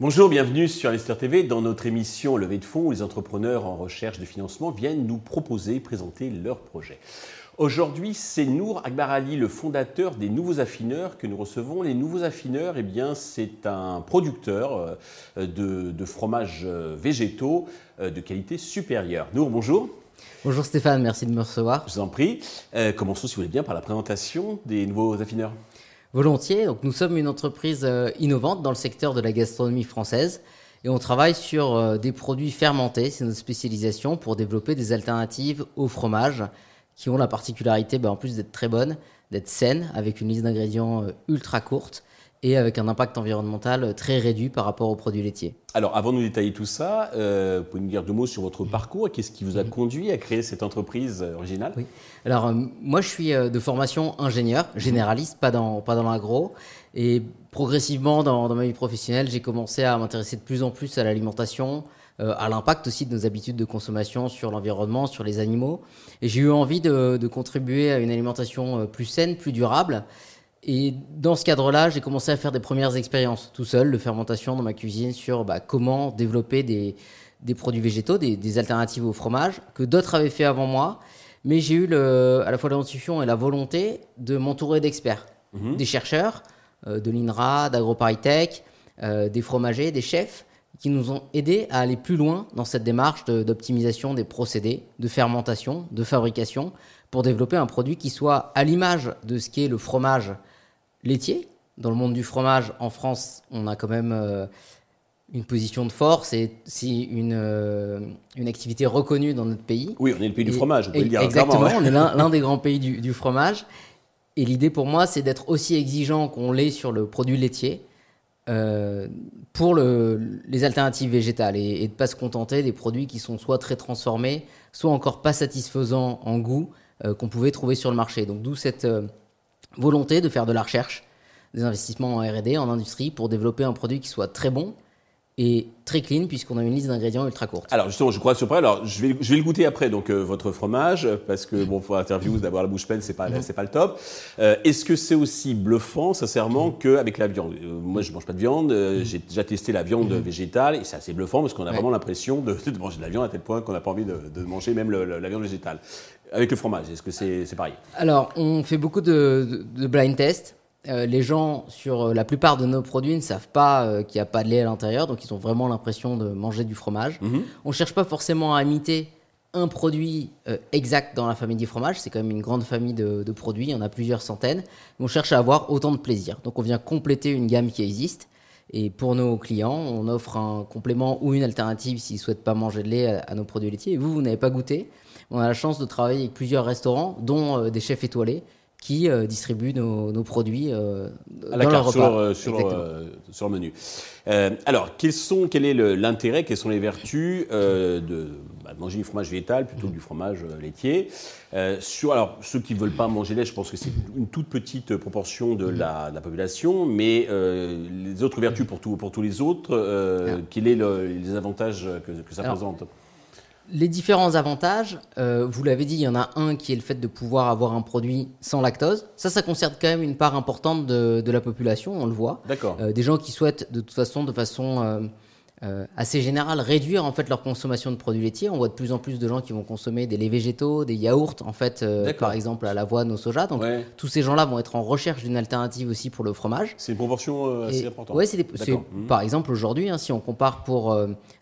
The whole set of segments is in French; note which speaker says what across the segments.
Speaker 1: Bonjour, bienvenue sur Investir TV dans notre émission Levée de fonds où les entrepreneurs en recherche de financement viennent nous proposer, présenter leurs projets. Aujourd'hui, c'est Nour Akbar Ali, le fondateur des Nouveaux Affineurs que nous recevons. Les Nouveaux Affineurs, eh bien, c'est un producteur euh, de, de fromages euh, végétaux euh, de qualité supérieure. Nour, bonjour.
Speaker 2: Bonjour Stéphane, merci de me recevoir.
Speaker 1: Je vous en prie. commençons, si vous voulez bien, par la présentation des Nouveaux Affineurs.
Speaker 2: Volontiers. Donc, nous sommes une entreprise euh, innovante dans le secteur de la gastronomie française et on travaille sur euh, des produits fermentés, c'est notre spécialisation, pour développer des alternatives au fromage qui ont la particularité, bah, en plus d'être très bonnes, d'être saines, avec une liste d'ingrédients euh, ultra courte et avec un impact environnemental très réduit par rapport aux produits laitiers.
Speaker 1: Alors, avant de nous détailler tout ça, euh, vous pouvez nous dire deux mots sur votre parcours Qu'est-ce qui vous a conduit à créer cette entreprise originale?
Speaker 2: Oui. Alors, euh, moi, je suis euh, de formation ingénieur, généraliste, pas dans, pas dans l'agro. Et progressivement, dans, dans, ma vie professionnelle, j'ai commencé à m'intéresser de plus en plus à l'alimentation, euh, à l'impact aussi de nos habitudes de consommation sur l'environnement, sur les animaux. Et j'ai eu envie de, de, contribuer à une alimentation plus saine, plus durable. Et dans ce cadre-là, j'ai commencé à faire des premières expériences tout seul de fermentation dans ma cuisine sur bah, comment développer des, des produits végétaux, des, des, alternatives au fromage que d'autres avaient fait avant moi. Mais j'ai eu le, à la fois l'intuition et la volonté de m'entourer d'experts, mmh. des chercheurs, euh, de l'INRA, d'AgroParisTech, euh, des fromagers, des chefs, qui nous ont aidés à aller plus loin dans cette démarche d'optimisation de, des procédés, de fermentation, de fabrication, pour développer un produit qui soit à l'image de ce qu'est le fromage laitier. Dans le monde du fromage, en France, on a quand même euh, une position de force et c'est une, euh, une activité reconnue dans notre pays.
Speaker 1: Oui, on est le pays du fromage, on peut le dire.
Speaker 2: Exactement,
Speaker 1: ouais.
Speaker 2: on est l'un des grands pays du, du fromage. Et l'idée pour moi, c'est d'être aussi exigeant qu'on l'est sur le produit laitier euh, pour le, les alternatives végétales et, et de ne pas se contenter des produits qui sont soit très transformés, soit encore pas satisfaisants en goût euh, qu'on pouvait trouver sur le marché. Donc d'où cette euh, volonté de faire de la recherche, des investissements en R&D, en industrie, pour développer un produit qui soit très bon et très clean puisqu'on a une liste d'ingrédients ultra courte.
Speaker 1: Alors justement, je crois surpris. Alors je vais, je vais le goûter après donc euh, votre fromage parce que bon, pour interview d'avoir la bouche pleine, c'est pas, c'est pas le top. Euh, Est-ce que c'est aussi bluffant, sincèrement, qu'avec la viande? Euh, Moi, je mange pas de viande. Euh, J'ai déjà testé la viande végétale et c'est assez bluffant parce qu'on a
Speaker 2: Ouais.
Speaker 1: vraiment l'impression de, de manger de la viande à tel point qu'on n'a pas envie de, de manger même le- le- la viande végétale. Avec le fromage, est-ce que c'est pareil
Speaker 2: Alors, on fait beaucoup de, blind tests. Euh, les gens, sur euh, la plupart de nos produits, ne savent pas euh, qu'il n'y a pas de lait à l'intérieur, donc ils ont vraiment l'impression de manger du fromage.
Speaker 1: Mhm.
Speaker 2: On ne cherche pas forcément à imiter un produit euh, exact dans la famille du fromage, c'est quand même une grande famille de, de produits, il y en a plusieurs centaines, on cherche à avoir autant de plaisir. Donc on vient compléter une gamme qui existe, et pour nos clients, on offre un complément ou une alternative s'ils ne souhaitent pas manger de lait à, à nos produits laitiers. Et vous, vous n'avez pas goûté. On a la chance de travailler avec plusieurs restaurants, dont euh, des chefs étoilés, qui euh, distribuent nos, nos produits euh,
Speaker 1: à la
Speaker 2: dans leur
Speaker 1: carte, sur,
Speaker 2: repas.
Speaker 1: sur,
Speaker 2: Exactement.
Speaker 1: euh, sur le menu. Euh, alors, quels sont, quel est l'intérêt, quelles sont les vertus euh, de, bah, manger du fromage végétal plutôt que du fromage euh, laitier? Sur, Alors, ceux qui ne veulent pas manger lait, je pense que c'est une toute petite proportion de la, de la population, mais les autres vertus pour, tout- pour tous les autres, quels sont le- les avantages que, que ça
Speaker 2: Alors,
Speaker 1: présente?
Speaker 2: Les différents avantages, euh, vous l'avez dit, il y en a un qui est le fait de pouvoir avoir un produit sans lactose. Ça, ça concerne quand même une part importante de, de la population, on le voit.
Speaker 1: D'accord.
Speaker 2: Euh, des gens qui souhaitent de toute façon, de façon euh, assez générale, réduire en fait leur consommation de produits laitiers. On voit de plus en plus de gens qui vont consommer des laits végétaux, des yaourts, en fait, par exemple à l'avoine, au soja. Donc
Speaker 1: Ouais.
Speaker 2: tous ces gens-là vont être en recherche d'une alternative aussi pour le fromage.
Speaker 1: C'est une proportion assez
Speaker 2: Et-
Speaker 1: importante.
Speaker 2: ouais, c'est.
Speaker 1: Mhm.
Speaker 2: par exemple aujourd'hui, hein, si on compare pour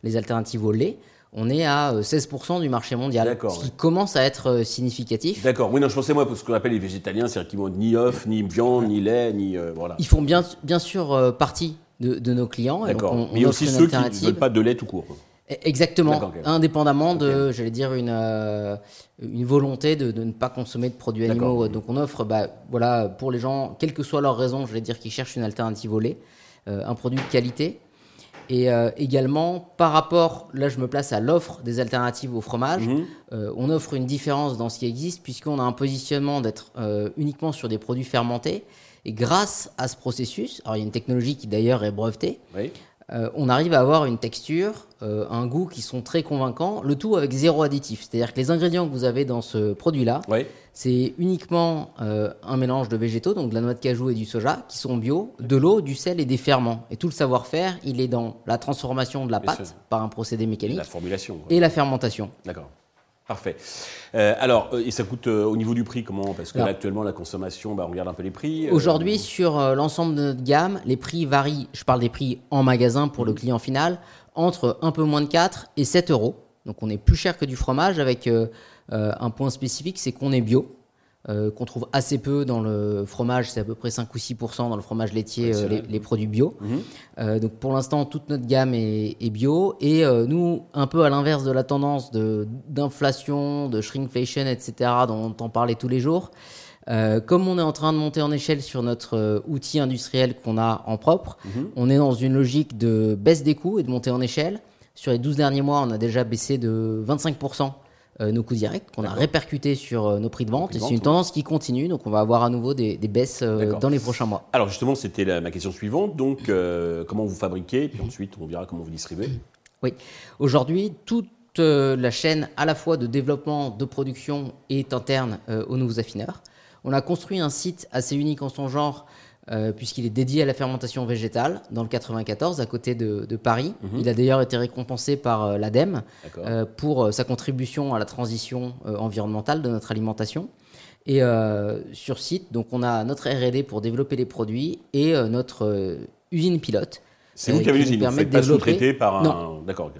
Speaker 2: les alternatives au lait, on est à euh, 16% du marché mondial, ce qui
Speaker 1: ouais.
Speaker 2: commence à être euh, significatif.
Speaker 1: D'accord. Oui, non, je pensais moi, pour ce qu'on appelle les végétaliens, c'est-à-dire qu'ils mangent ni œufs, ni viande, ni lait, ni euh, voilà.
Speaker 2: Ils font bien, bien sûr euh, partie de, de nos clients.
Speaker 1: D'accord. Mais il y a aussi ceux qui ne veulent pas de lait tout court.
Speaker 2: E- Exactement, indépendamment de, j'allais dire, une, euh, une volonté de, de ne pas consommer de produits animaux. Donc on offre, bah, voilà, pour les gens, quelle que soit leur raison, j'allais dire, qui cherchent une alternative au lait, euh, un produit de qualité. Et euh, également, par rapport, là je me place à l'offre des alternatives au fromage,
Speaker 1: Mhm.
Speaker 2: euh, on offre une différence dans ce qui existe puisqu'on a un positionnement d'être euh, uniquement sur des produits fermentés. Et grâce à ce processus, alors il y a une technologie qui d'ailleurs est brevetée,
Speaker 1: Oui.
Speaker 2: Euh, on arrive à avoir une texture, euh, un goût qui sont très convaincants, le tout avec zéro additif. C'est-à-dire que les ingrédients que vous avez dans ce produit-là, c'est uniquement euh, un mélange de végétaux, donc de la noix de cajou et du soja, qui sont bio, de l'eau, du sel et des ferments. Et tout le savoir-faire, il est dans la transformation de la pâte par un procédé mécanique
Speaker 1: La formulation. quoi.
Speaker 2: et la fermentation.
Speaker 1: D'accord. Parfait. Euh, alors, euh, et ça coûte euh, au niveau du prix comment? Parce que là, actuellement, la consommation, bah, on regarde un peu les prix. euh,
Speaker 2: Aujourd'hui, sur l'ensemble de notre gamme, les prix varient, je parle des prix en magasin pour le client final, entre un peu moins de 4 et 7 euros. Donc on est plus cher que du fromage avec un point spécifique, c'est qu'on est bio. Euh, qu'on trouve assez peu dans le fromage, c'est à peu près 5 ou 6% dans le fromage laitier, euh, les, produits bio.
Speaker 1: Mhm.
Speaker 2: Euh, donc pour l'instant, toute notre gamme est, est bio. Et nous, un peu à l'inverse de la tendance d'inflation, de, shrinkflation, etc., dont on entend parler tous les jours, comme on est en train de monter en échelle sur notre outil industriel qu'on a en propre,
Speaker 1: Mhm.
Speaker 2: on est dans une logique de baisse des coûts et de montée en échelle. Sur les 12 derniers mois, on a déjà baissé de 25% euh, nos coûts directs qu'on a répercutés sur euh, nos prix de vente.
Speaker 1: prix de
Speaker 2: et
Speaker 1: vente,
Speaker 2: c'est une
Speaker 1: oui.
Speaker 2: tendance qui continue, donc on va avoir à nouveau des, des baisses euh, dans les prochains mois.
Speaker 1: Alors, justement, c'était ma question suivante. Donc, euh, comment vous fabriquez Puis ensuite, on verra comment vous distribuez.
Speaker 2: Oui. Aujourd'hui, toute euh, la chaîne à la fois de développement, de production est interne euh, aux nouveaux affineurs. On a construit un site assez unique en son genre euh, puisqu'il est dédié à la fermentation végétale dans le 94 à côté de, de Paris. Il a d'ailleurs été récompensé par euh, l'ADEME euh, pour sa contribution à la transition environnementale de notre alimentation. Et sur site, donc on a notre R&D pour développer les produits et notre usine pilote.
Speaker 1: C'est vous qui avez l'usine,
Speaker 2: de
Speaker 1: pas sous-traiter par un.
Speaker 2: Non.
Speaker 1: D'accord.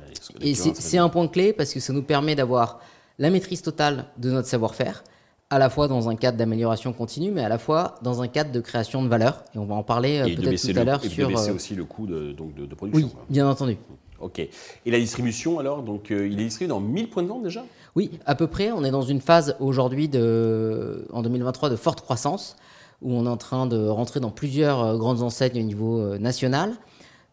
Speaker 2: Et c'est c'est un point clé parce que ça nous permet d'avoir la maîtrise totale de notre savoir-faire, à la fois dans un cadre d'amélioration continue, mais à la fois dans un cadre de création de valeur. Et on va en parler euh, peut-être tout à l'heure
Speaker 1: et de
Speaker 2: sur.
Speaker 1: baisser
Speaker 2: euh,
Speaker 1: aussi le coût de, donc de, de production.
Speaker 2: Oui,
Speaker 1: quoi.
Speaker 2: bien entendu.
Speaker 1: Ok. Et la distribution, alors donc, euh, Il est distribué dans 1000 points de vente déjà?
Speaker 2: Oui, à peu près. On est dans une phase aujourd'hui, de, en 2023, de forte croissance, où on est en train de rentrer dans plusieurs grandes enseignes au niveau national.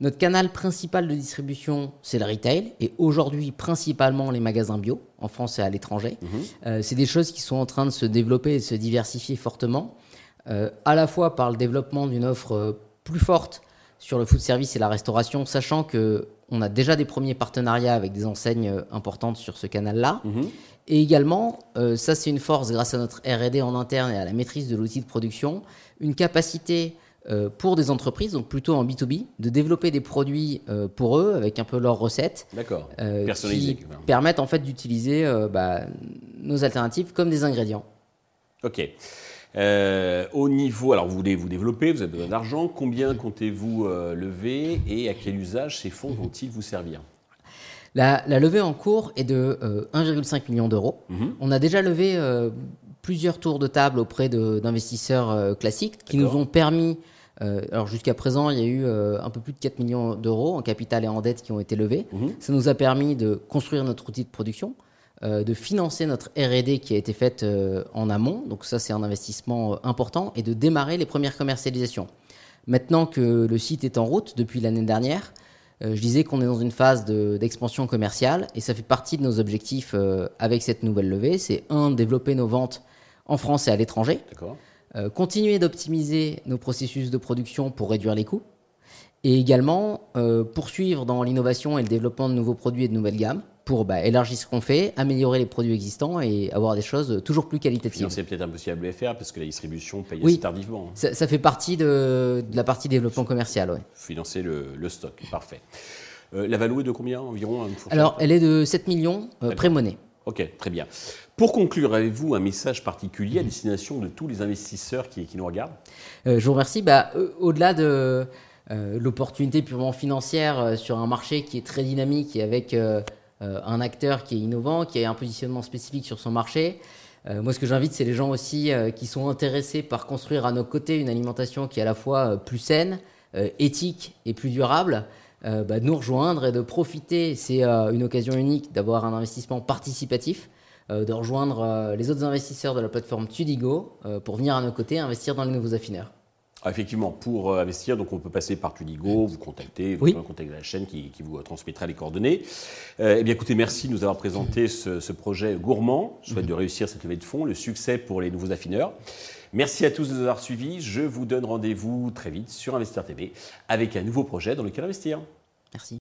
Speaker 2: Notre canal principal de distribution, c'est le retail, et aujourd'hui principalement les magasins bio, en France et à l'étranger. Euh, c'est des choses qui sont en train de se développer et de se diversifier fortement, euh, à la fois par le développement d'une offre euh, plus forte sur le food service et la restauration, sachant que on a déjà des premiers partenariats avec des enseignes importantes sur ce canal-là. Et également, euh, ça c'est une force grâce à notre R&D en interne et à la maîtrise de l'outil de production, une capacité euh, pour des entreprises, donc plutôt en B2B, de développer des produits euh, pour eux avec un peu leurs recettes.
Speaker 1: D'accord.
Speaker 2: euh, qui permettent en fait d'utiliser euh, bah, nos alternatives comme des ingrédients.
Speaker 1: Ok. Au niveau, alors vous voulez vous développer, vous avez besoin d'argent. Combien comptez-vous lever et à quel usage ces fonds vont-ils vous servir?
Speaker 2: La, la levée en cours est de euh, 1,5 million d'euros.
Speaker 1: Mhm.
Speaker 2: On a déjà levé plusieurs tours de table auprès d'investisseurs euh, classiques qui nous ont permis, euh, alors jusqu'à présent, il y a eu euh, un peu plus de 4 millions d'euros en capital et en dette qui ont été levés.
Speaker 1: Mhm.
Speaker 2: Ça nous a permis de construire notre outil de production, euh, de financer notre R&D qui a été faite en amont, donc ça c'est un investissement important, et de démarrer les premières commercialisations. Maintenant que le site est en route depuis l'année dernière, je disais qu'on est dans une phase de- d'expansion commerciale et ça fait partie de nos objectifs avec cette nouvelle levée. C'est un, développer nos ventes en France et à l'étranger, euh, continuer d'optimiser nos processus de production pour réduire les coûts et également euh, poursuivre dans l'innovation et le développement de nouveaux produits et de nouvelles gammes pour bah, élargir ce qu'on fait, améliorer les produits existants et avoir des choses toujours plus qualitatives.
Speaker 1: Financer peut-être un peu si WFR parce que la distribution paye
Speaker 2: Oui.
Speaker 1: assez tardivement. hein.
Speaker 2: Ça, ça fait partie de, de la partie développement commercial. ouais.
Speaker 1: Financer le, le stock. Parfait. Euh, la valeur est de combien environ fourchette
Speaker 2: Alors, elle est de 7 millions euh, pré-monnaie.
Speaker 1: Ok, très bien. Pour conclure, avez-vous un message particulier à destination de tous les investisseurs qui, nous regardent?
Speaker 2: Euh, je vous remercie. Bah, euh, Au-delà de euh, l'opportunité purement financière sur un marché qui est très dynamique et avec un acteur qui est innovant, qui a un positionnement spécifique sur son marché, moi ce que j'invite, c'est les gens aussi qui sont intéressés par construire à nos côtés une alimentation qui est à la fois plus saine, éthique et plus durable. Euh, bah, de nous rejoindre et de profiter, c'est euh, une occasion unique d'avoir un investissement participatif, euh, de rejoindre les autres investisseurs de la plateforme Tudigo pour venir à nos côtés investir dans les nouveaux affineurs.
Speaker 1: Ah, Effectivement, pour investir, donc on peut passer par Tudigo, vous contacter, vous
Speaker 2: Oui.
Speaker 1: pouvez contacter la chaîne qui, qui vous transmettra les coordonnées. Eh bien, écoutez, merci de nous avoir présenté ce, ce projet gourmand. Je souhaite de réussir cette levée de fonds, le succès pour les nouveaux affineurs. Merci à tous de nous avoir suivis. Je vous donne rendez-vous très vite sur Investir TV avec un nouveau projet dans lequel investir.
Speaker 2: Merci.